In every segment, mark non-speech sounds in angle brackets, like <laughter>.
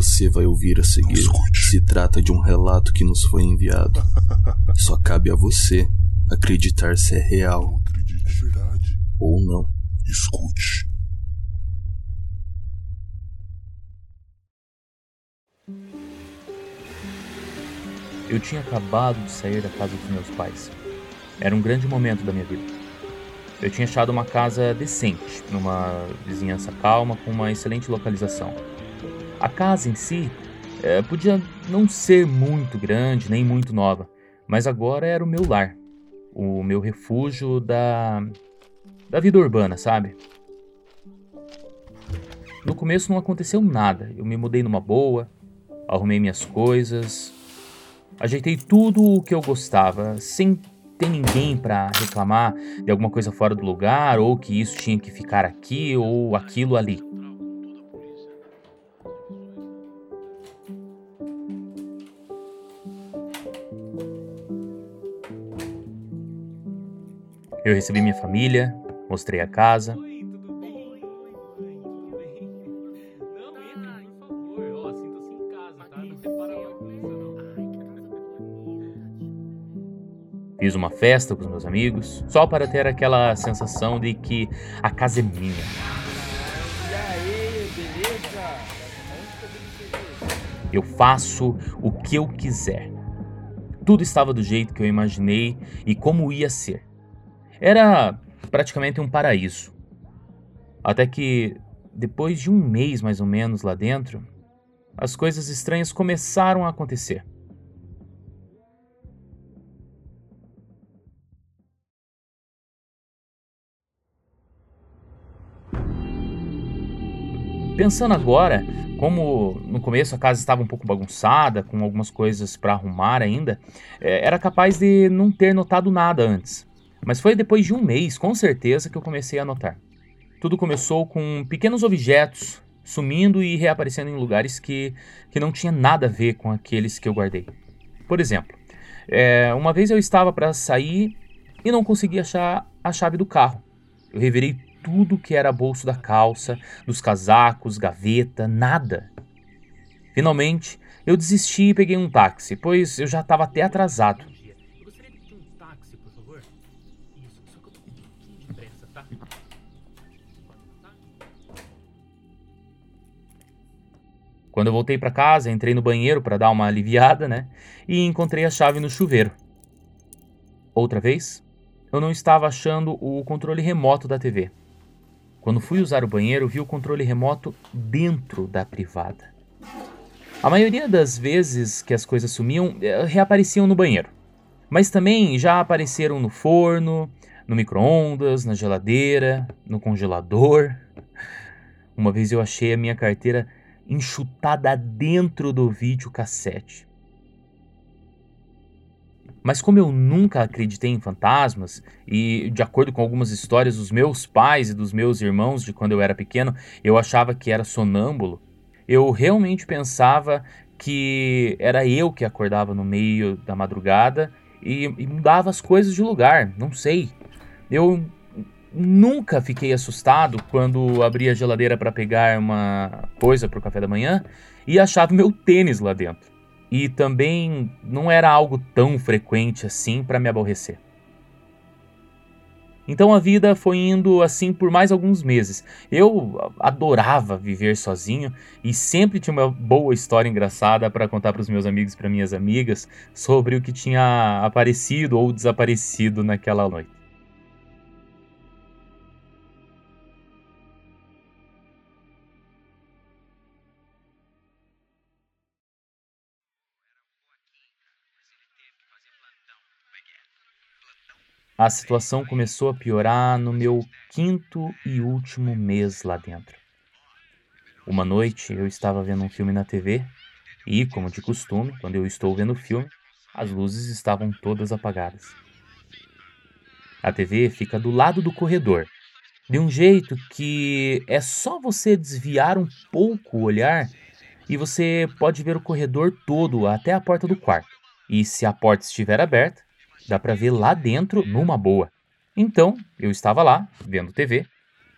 você vai ouvir a seguir se trata de um relato que nos foi enviado. <laughs> Só cabe a você acreditar se é real ou não. Escute. Eu tinha acabado de sair da casa dos meus pais. Era um grande momento da minha vida. Eu tinha achado uma casa decente, numa vizinhança calma, com uma excelente localização. A casa em si é, podia não ser muito grande nem muito nova, mas agora era o meu lar, o meu refúgio da, da vida urbana, sabe? No começo não aconteceu nada. Eu me mudei numa boa, arrumei minhas coisas, Ajeitei tudo o que eu gostava, sem ter ninguém para reclamar de alguma coisa fora do lugar, ou que isso tinha que ficar aqui ou aquilo ali. Eu recebi minha família, mostrei a casa, Fiz uma festa com os meus amigos, só para ter aquela sensação de que a casa é minha. Eu faço o que eu quiser. Tudo estava do jeito que eu imaginei e como ia ser. Era praticamente um paraíso. Até que, depois de um mês mais ou menos lá dentro, as coisas estranhas começaram a acontecer. Pensando agora, como no começo a casa estava um pouco bagunçada, com algumas coisas para arrumar ainda, é, era capaz de não ter notado nada antes. Mas foi depois de um mês, com certeza, que eu comecei a notar. Tudo começou com pequenos objetos sumindo e reaparecendo em lugares que, que não tinha nada a ver com aqueles que eu guardei. Por exemplo, é, uma vez eu estava para sair e não consegui achar a chave do carro. Eu revirei tudo que era bolso da calça, dos casacos, gaveta, nada. Finalmente, eu desisti e peguei um táxi, pois eu já estava até atrasado. Quando eu voltei para casa, entrei no banheiro para dar uma aliviada, né? E encontrei a chave no chuveiro. Outra vez, eu não estava achando o controle remoto da TV. Quando fui usar o banheiro, vi o controle remoto dentro da privada. A maioria das vezes que as coisas sumiam, eh, reapareciam no banheiro. Mas também já apareceram no forno, no micro-ondas, na geladeira, no congelador. Uma vez eu achei a minha carteira enxutada dentro do videocassete. Mas como eu nunca acreditei em fantasmas, e de acordo com algumas histórias dos meus pais e dos meus irmãos de quando eu era pequeno, eu achava que era sonâmbulo, eu realmente pensava que era eu que acordava no meio da madrugada e, e mudava as coisas de lugar, não sei. Eu nunca fiquei assustado quando abria a geladeira para pegar uma coisa para o café da manhã e achava meu tênis lá dentro e também não era algo tão frequente assim para me aborrecer. Então a vida foi indo assim por mais alguns meses. Eu adorava viver sozinho e sempre tinha uma boa história engraçada para contar para os meus amigos e para minhas amigas sobre o que tinha aparecido ou desaparecido naquela noite. A situação começou a piorar no meu quinto e último mês lá dentro. Uma noite eu estava vendo um filme na TV e, como de costume, quando eu estou vendo o filme, as luzes estavam todas apagadas. A TV fica do lado do corredor, de um jeito que é só você desviar um pouco o olhar e você pode ver o corredor todo até a porta do quarto. E se a porta estiver aberta, Dá para ver lá dentro numa boa. Então, eu estava lá, vendo TV,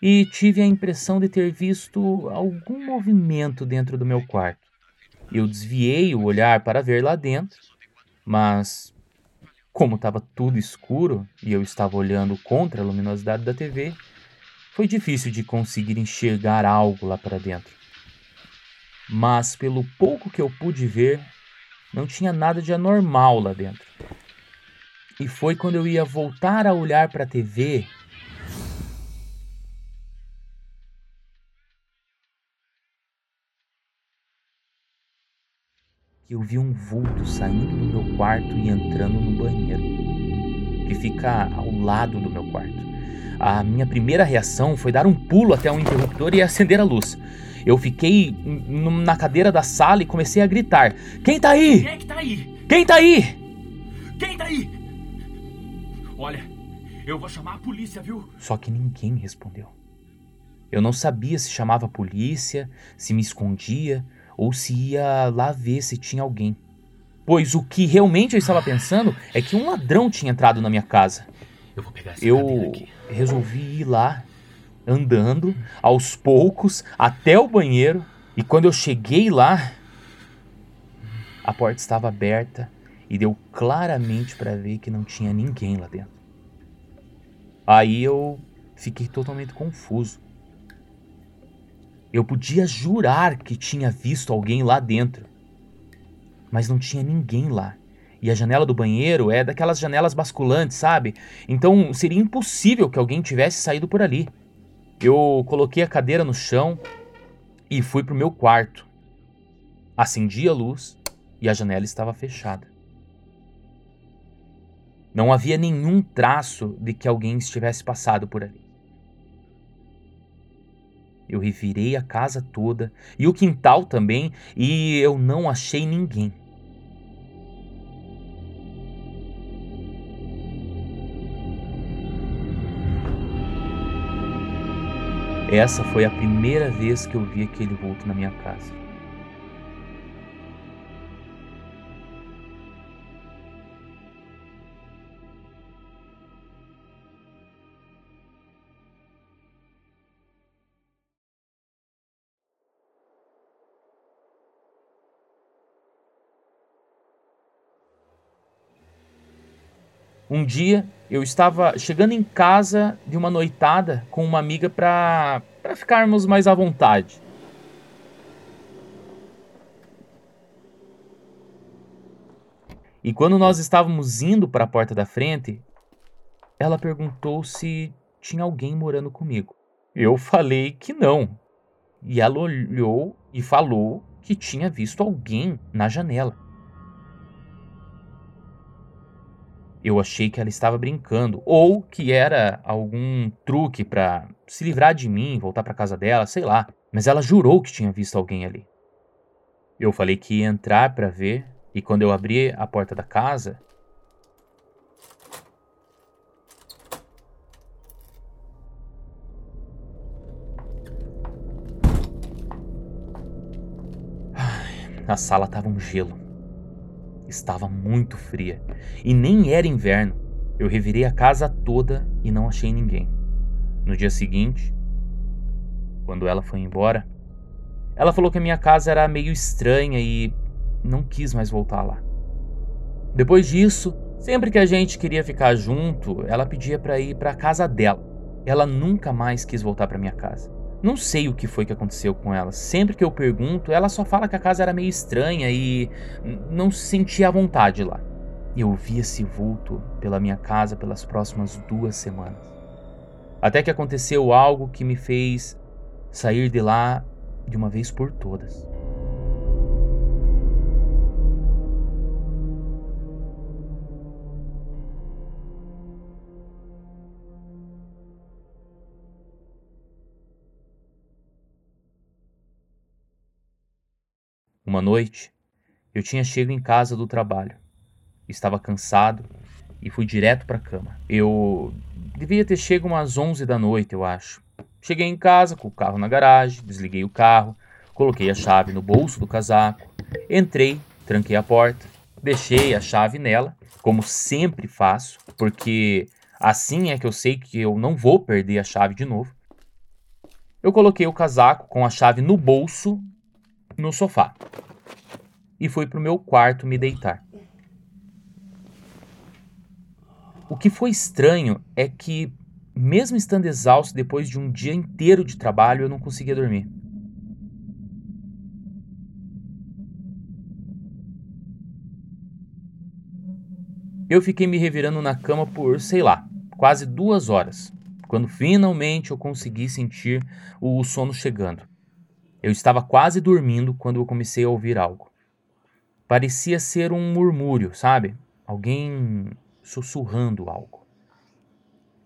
e tive a impressão de ter visto algum movimento dentro do meu quarto. Eu desviei o olhar para ver lá dentro, mas como estava tudo escuro e eu estava olhando contra a luminosidade da TV, foi difícil de conseguir enxergar algo lá para dentro. Mas pelo pouco que eu pude ver, não tinha nada de anormal lá dentro. E foi quando eu ia voltar a olhar para a TV que eu vi um vulto saindo do meu quarto e entrando no banheiro, que fica ao lado do meu quarto. A minha primeira reação foi dar um pulo até o interruptor e acender a luz. Eu fiquei na cadeira da sala e comecei a gritar: Quem tá aí? Quem é que tá aí? Quem tá aí? Quem tá aí? Olha, eu vou chamar a polícia, viu? Só que ninguém respondeu. Eu não sabia se chamava a polícia, se me escondia, ou se ia lá ver se tinha alguém. Pois o que realmente eu estava pensando é que um ladrão tinha entrado na minha casa. Eu vou pegar essa Eu resolvi ir lá, andando, aos poucos, até o banheiro. E quando eu cheguei lá, a porta estava aberta e deu claramente para ver que não tinha ninguém lá dentro. Aí eu fiquei totalmente confuso. Eu podia jurar que tinha visto alguém lá dentro. Mas não tinha ninguém lá. E a janela do banheiro é daquelas janelas basculantes, sabe? Então seria impossível que alguém tivesse saído por ali. Eu coloquei a cadeira no chão e fui pro meu quarto. Acendi a luz e a janela estava fechada. Não havia nenhum traço de que alguém estivesse passado por ali. Eu revirei a casa toda e o quintal também e eu não achei ninguém. Essa foi a primeira vez que eu vi aquele vulto na minha casa. Um dia eu estava chegando em casa de uma noitada com uma amiga para ficarmos mais à vontade. E quando nós estávamos indo para a porta da frente, ela perguntou se tinha alguém morando comigo. Eu falei que não. E ela olhou e falou que tinha visto alguém na janela. Eu achei que ela estava brincando ou que era algum truque para se livrar de mim, voltar para casa dela, sei lá. Mas ela jurou que tinha visto alguém ali. Eu falei que ia entrar para ver e quando eu abri a porta da casa, a sala tava um gelo. Estava muito fria e nem era inverno. Eu revirei a casa toda e não achei ninguém. No dia seguinte, quando ela foi embora, ela falou que a minha casa era meio estranha e não quis mais voltar lá. Depois disso, sempre que a gente queria ficar junto, ela pedia para ir para a casa dela. Ela nunca mais quis voltar para minha casa. Não sei o que foi que aconteceu com ela. Sempre que eu pergunto, ela só fala que a casa era meio estranha e não se sentia à vontade lá. Eu vi esse vulto pela minha casa pelas próximas duas semanas. Até que aconteceu algo que me fez sair de lá de uma vez por todas. Uma noite, eu tinha chego em casa do trabalho. Estava cansado e fui direto para a cama. Eu devia ter chego umas 11 da noite, eu acho. Cheguei em casa com o carro na garagem, desliguei o carro, coloquei a chave no bolso do casaco, entrei, tranquei a porta, deixei a chave nela, como sempre faço, porque assim é que eu sei que eu não vou perder a chave de novo. Eu coloquei o casaco com a chave no bolso no sofá. e fui para o meu quarto me deitar. O que foi estranho é que, mesmo estando exausto depois de um dia inteiro de trabalho, eu não conseguia dormir. Eu fiquei me revirando na cama por, sei lá, quase duas horas, quando finalmente eu consegui sentir o sono chegando. Eu estava quase dormindo quando eu comecei a ouvir algo. Parecia ser um murmúrio, sabe? Alguém sussurrando algo.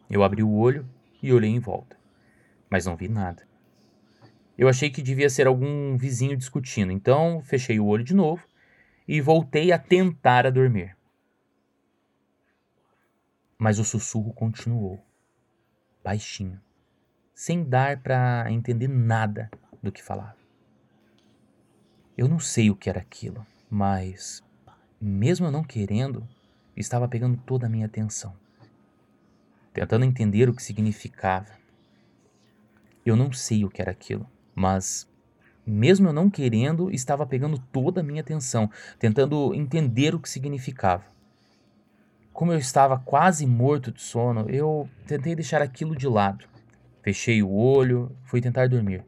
Eu abri o olho e olhei em volta, mas não vi nada. Eu achei que devia ser algum vizinho discutindo, então fechei o olho de novo e voltei a tentar a dormir. Mas o sussurro continuou, baixinho, sem dar para entender nada do que falava. Eu não sei o que era aquilo, mas, mesmo eu não querendo, estava pegando toda a minha atenção, tentando entender o que significava. Eu não sei o que era aquilo, mas, mesmo eu não querendo, estava pegando toda a minha atenção, tentando entender o que significava. Como eu estava quase morto de sono, eu tentei deixar aquilo de lado. Fechei o olho, fui tentar dormir.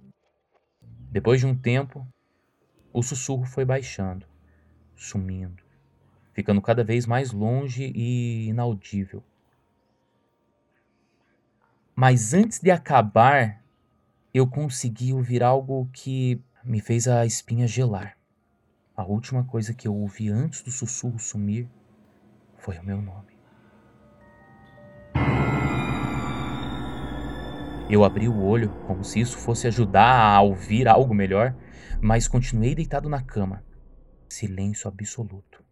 Depois de um tempo, o sussurro foi baixando, sumindo, ficando cada vez mais longe e inaudível. Mas antes de acabar, eu consegui ouvir algo que me fez a espinha gelar. A última coisa que eu ouvi antes do sussurro sumir foi o meu nome. Eu abri o olho, como se isso fosse ajudar a ouvir algo melhor, mas continuei deitado na cama. Silêncio absoluto.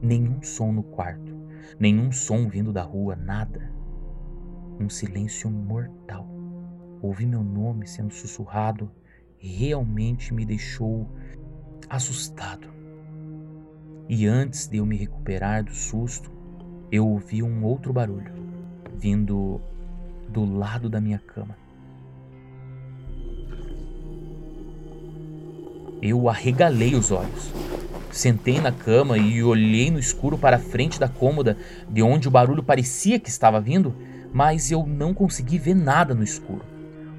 Nenhum som no quarto, nenhum som vindo da rua, nada. Um silêncio mortal. Ouvi meu nome sendo sussurrado realmente me deixou assustado. E antes de eu me recuperar do susto, eu ouvi um outro barulho vindo do lado da minha cama. Eu arregalei os olhos. Sentei na cama e olhei no escuro para a frente da cômoda, de onde o barulho parecia que estava vindo, mas eu não consegui ver nada no escuro.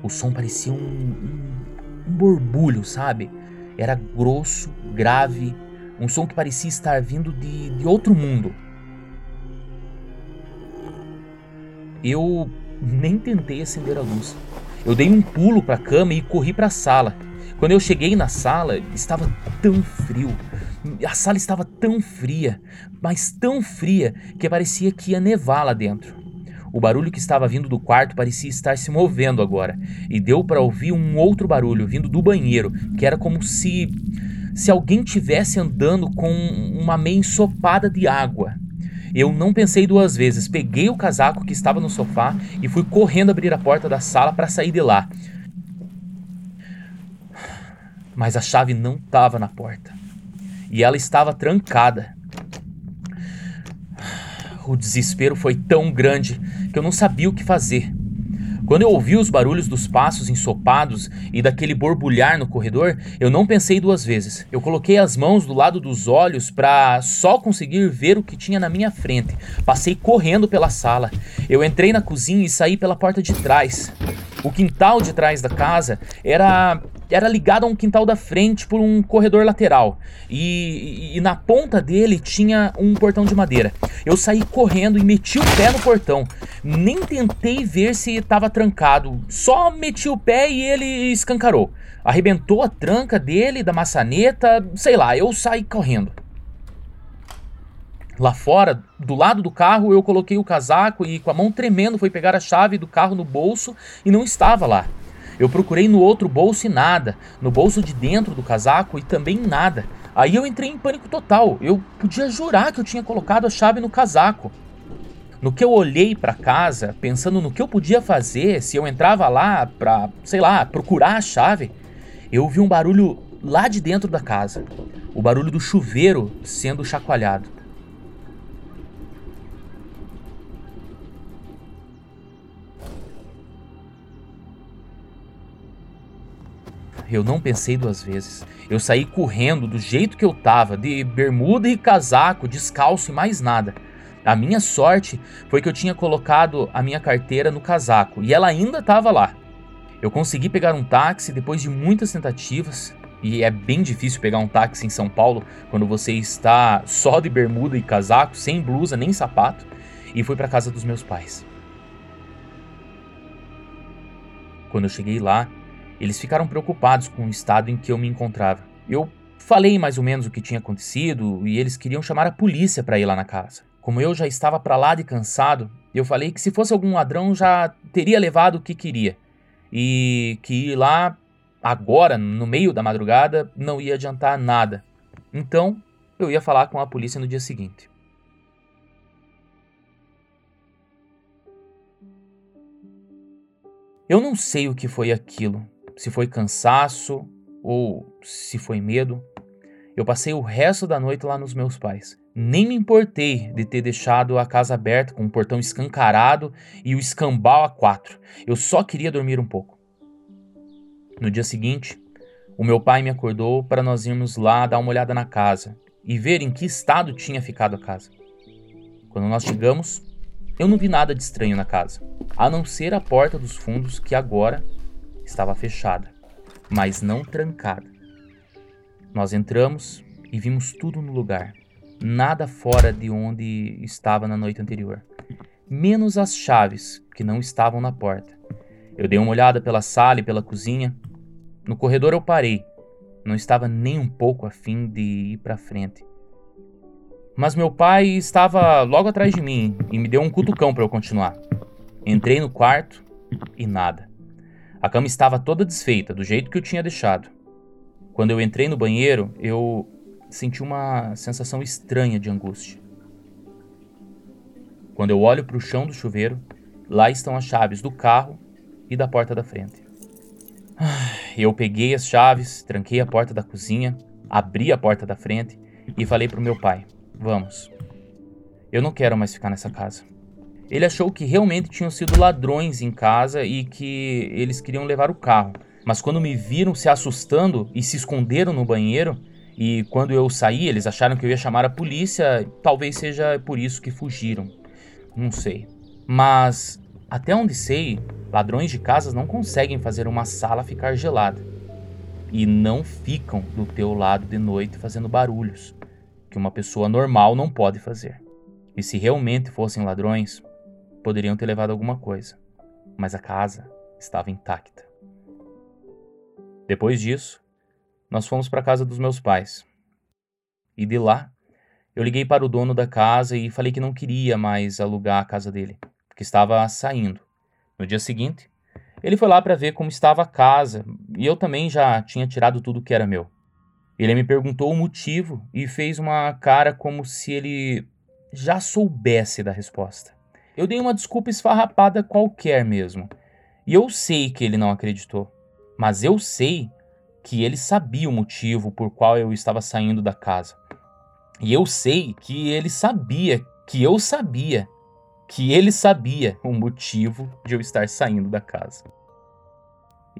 O som parecia um, um, um borbulho, sabe? Era grosso, grave, um som que parecia estar vindo de, de outro mundo. Eu nem tentei acender a luz. Eu dei um pulo para a cama e corri para a sala. Quando eu cheguei na sala, estava tão frio. A sala estava tão fria, mas tão fria que parecia que ia nevar lá dentro. O barulho que estava vindo do quarto parecia estar se movendo agora, e deu para ouvir um outro barulho vindo do banheiro, que era como se se alguém tivesse andando com uma meia ensopada de água. Eu não pensei duas vezes, peguei o casaco que estava no sofá e fui correndo abrir a porta da sala para sair de lá. Mas a chave não estava na porta e ela estava trancada. O desespero foi tão grande que eu não sabia o que fazer. Quando eu ouvi os barulhos dos passos ensopados e daquele borbulhar no corredor, eu não pensei duas vezes. Eu coloquei as mãos do lado dos olhos para só conseguir ver o que tinha na minha frente. Passei correndo pela sala. Eu entrei na cozinha e saí pela porta de trás. O quintal de trás da casa era era ligado a um quintal da frente por um corredor lateral. E, e, e, na ponta dele tinha um portão de madeira. Eu saí correndo e meti o pé no portão. Nem tentei ver se estava trancado. Só meti o pé e ele escancarou. Arrebentou a tranca dele, da maçaneta, sei lá, eu saí correndo. Lá fora, do lado do carro, eu coloquei o casaco e com a mão tremendo fui pegar a chave do carro no bolso e não estava lá. Eu procurei no outro bolso e nada, no bolso de dentro do casaco e também nada. Aí eu entrei em pânico total. Eu podia jurar que eu tinha colocado a chave no casaco. No que eu olhei para casa, pensando no que eu podia fazer se eu entrava lá para, sei lá, procurar a chave, eu ouvi um barulho lá de dentro da casa. O barulho do chuveiro sendo chacoalhado. Eu não pensei duas vezes. Eu saí correndo do jeito que eu tava, de bermuda e casaco, descalço e mais nada. A minha sorte foi que eu tinha colocado a minha carteira no casaco e ela ainda estava lá. Eu consegui pegar um táxi depois de muitas tentativas, e é bem difícil pegar um táxi em São Paulo quando você está só de bermuda e casaco, sem blusa nem sapato, e fui para casa dos meus pais. Quando eu cheguei lá, eles ficaram preocupados com o estado em que eu me encontrava. Eu falei mais ou menos o que tinha acontecido e eles queriam chamar a polícia para ir lá na casa. Como eu já estava para lá de cansado, eu falei que se fosse algum ladrão já teria levado o que queria e que ir lá agora, no meio da madrugada, não ia adiantar nada. Então, eu ia falar com a polícia no dia seguinte. Eu não sei o que foi aquilo, se foi cansaço ou se foi medo. Eu passei o resto da noite lá nos meus pais. Nem me importei de ter deixado a casa aberta com o portão escancarado e o escambau a quatro. Eu só queria dormir um pouco. No dia seguinte, o meu pai me acordou para nós irmos lá dar uma olhada na casa e ver em que estado tinha ficado a casa. Quando nós chegamos, eu não vi nada de estranho na casa, a não ser a porta dos fundos que agora estava fechada, mas não trancada. Nós entramos e vimos tudo no lugar, nada fora de onde estava na noite anterior, menos as chaves que não estavam na porta. Eu dei uma olhada pela sala e pela cozinha no corredor eu parei. Não estava nem um pouco afim de ir para frente. Mas meu pai estava logo atrás de mim e me deu um cutucão para eu continuar. Entrei no quarto e nada. A cama estava toda desfeita, do jeito que eu tinha deixado. Quando eu entrei no banheiro, eu senti uma sensação estranha de angústia. Quando eu olho para o chão do chuveiro, lá estão as chaves do carro e da porta da frente. Eu peguei as chaves, tranquei a porta da cozinha, abri a porta da frente e falei pro meu pai: Vamos. Eu não quero mais ficar nessa casa. Ele achou que realmente tinham sido ladrões em casa e que eles queriam levar o carro. Mas quando me viram se assustando e se esconderam no banheiro, e quando eu saí, eles acharam que eu ia chamar a polícia, talvez seja por isso que fugiram. Não sei. Mas até onde sei, ladrões de casas não conseguem fazer uma sala ficar gelada. E não ficam do teu lado de noite fazendo barulhos, que uma pessoa normal não pode fazer. E se realmente fossem ladrões, poderiam ter levado alguma coisa, mas a casa estava intacta. Depois disso, nós fomos para a casa dos meus pais. E de lá, eu liguei para o dono da casa e falei que não queria mais alugar a casa dele que estava saindo. No dia seguinte, ele foi lá para ver como estava a casa e eu também já tinha tirado tudo que era meu. Ele me perguntou o motivo e fez uma cara como se ele já soubesse da resposta. Eu dei uma desculpa esfarrapada qualquer mesmo. E eu sei que ele não acreditou. Mas eu sei que ele sabia o motivo por qual eu estava saindo da casa. E eu sei que ele sabia que eu sabia que ele sabia o motivo de eu estar saindo da casa.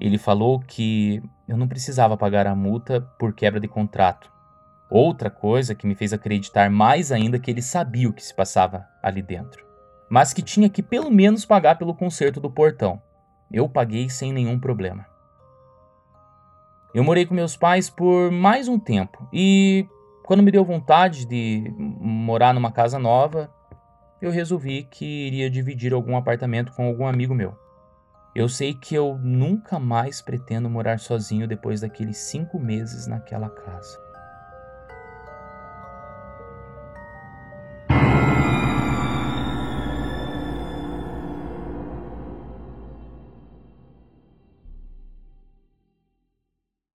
Ele falou que eu não precisava pagar a multa por quebra de contrato. Outra coisa que me fez acreditar mais ainda que ele sabia o que se passava ali dentro. Mas que tinha que pelo menos pagar pelo conserto do portão. Eu paguei sem nenhum problema. Eu morei com meus pais por mais um tempo e quando me deu vontade de morar numa casa nova, eu resolvi que iria dividir algum apartamento com algum amigo meu. Eu sei que eu nunca mais pretendo morar sozinho depois daqueles cinco meses naquela casa.